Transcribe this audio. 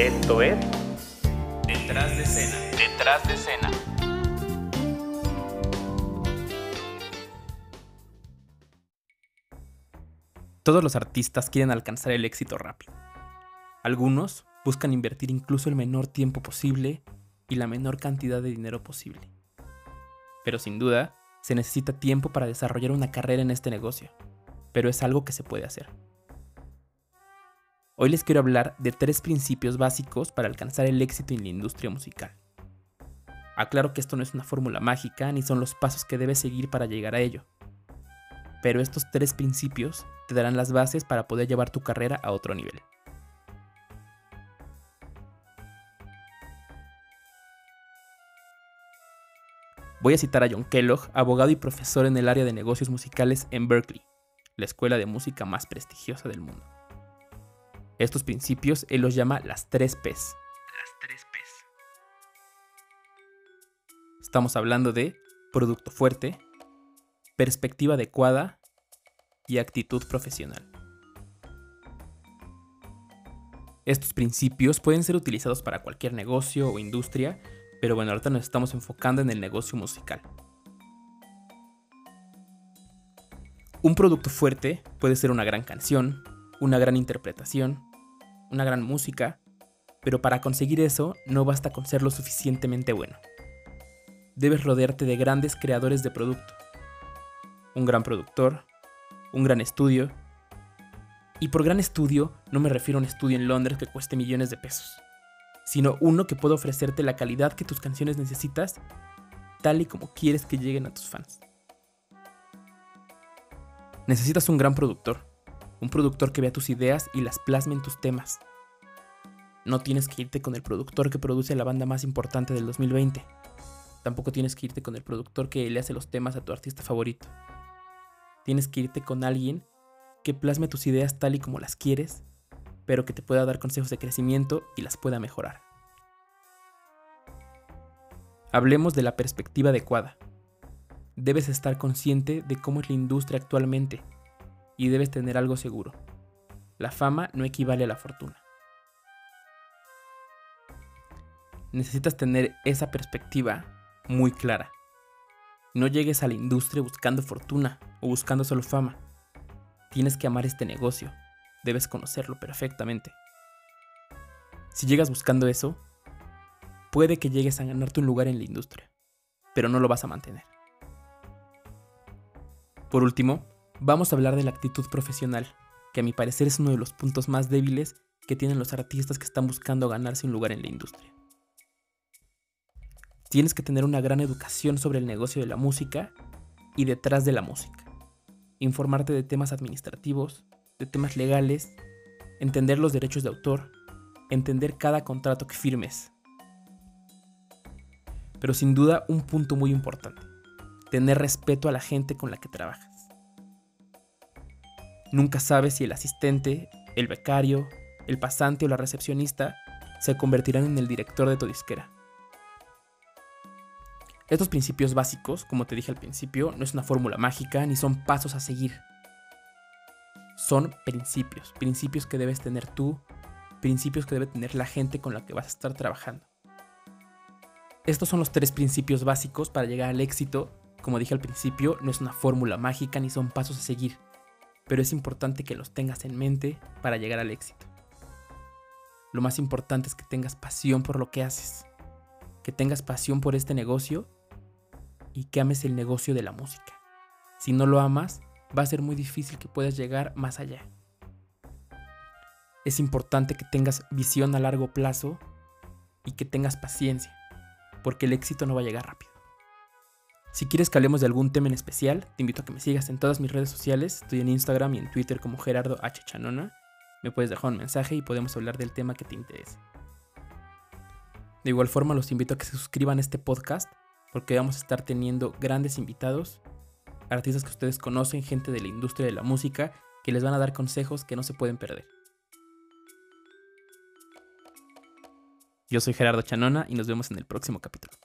Esto es Detrás de escena. Detrás de escena. Todos los artistas quieren alcanzar el éxito rápido. Algunos buscan invertir incluso el menor tiempo posible y la menor cantidad de dinero posible. Pero sin duda, se necesita tiempo para desarrollar una carrera en este negocio, pero es algo que se puede hacer. Hoy les quiero hablar de tres principios básicos para alcanzar el éxito en la industria musical. Aclaro que esto no es una fórmula mágica ni son los pasos que debes seguir para llegar a ello. Pero estos tres principios te darán las bases para poder llevar tu carrera a otro nivel. Voy a citar a John Kellogg, abogado y profesor en el área de negocios musicales en Berkeley, la escuela de música más prestigiosa del mundo. Estos principios él los llama las tres P's. Las tres P's. Estamos hablando de producto fuerte, perspectiva adecuada y actitud profesional. Estos principios pueden ser utilizados para cualquier negocio o industria, pero bueno, ahorita nos estamos enfocando en el negocio musical. Un producto fuerte puede ser una gran canción, una gran interpretación, una gran música, pero para conseguir eso no basta con ser lo suficientemente bueno. Debes rodearte de grandes creadores de producto. Un gran productor, un gran estudio. Y por gran estudio no me refiero a un estudio en Londres que cueste millones de pesos, sino uno que pueda ofrecerte la calidad que tus canciones necesitas, tal y como quieres que lleguen a tus fans. Necesitas un gran productor, un productor que vea tus ideas y las plasme en tus temas. No tienes que irte con el productor que produce la banda más importante del 2020. Tampoco tienes que irte con el productor que le hace los temas a tu artista favorito. Tienes que irte con alguien que plasme tus ideas tal y como las quieres, pero que te pueda dar consejos de crecimiento y las pueda mejorar. Hablemos de la perspectiva adecuada. Debes estar consciente de cómo es la industria actualmente y debes tener algo seguro. La fama no equivale a la fortuna. Necesitas tener esa perspectiva muy clara. No llegues a la industria buscando fortuna o buscando solo fama. Tienes que amar este negocio. Debes conocerlo perfectamente. Si llegas buscando eso, puede que llegues a ganarte un lugar en la industria, pero no lo vas a mantener. Por último, vamos a hablar de la actitud profesional, que a mi parecer es uno de los puntos más débiles que tienen los artistas que están buscando ganarse un lugar en la industria. Tienes que tener una gran educación sobre el negocio de la música y detrás de la música. Informarte de temas administrativos, de temas legales, entender los derechos de autor, entender cada contrato que firmes. Pero sin duda un punto muy importante, tener respeto a la gente con la que trabajas. Nunca sabes si el asistente, el becario, el pasante o la recepcionista se convertirán en el director de tu disquera. Estos principios básicos, como te dije al principio, no es una fórmula mágica ni son pasos a seguir. Son principios, principios que debes tener tú, principios que debe tener la gente con la que vas a estar trabajando. Estos son los tres principios básicos para llegar al éxito. Como dije al principio, no es una fórmula mágica ni son pasos a seguir pero es importante que los tengas en mente para llegar al éxito. Lo más importante es que tengas pasión por lo que haces, que tengas pasión por este negocio y que ames el negocio de la música. Si no lo amas, va a ser muy difícil que puedas llegar más allá. Es importante que tengas visión a largo plazo y que tengas paciencia, porque el éxito no va a llegar rápido. Si quieres que hablemos de algún tema en especial, te invito a que me sigas en todas mis redes sociales. Estoy en Instagram y en Twitter como Gerardo H. Chanona. Me puedes dejar un mensaje y podemos hablar del tema que te interese. De igual forma, los invito a que se suscriban a este podcast porque vamos a estar teniendo grandes invitados, artistas que ustedes conocen, gente de la industria de la música, que les van a dar consejos que no se pueden perder. Yo soy Gerardo Chanona y nos vemos en el próximo capítulo.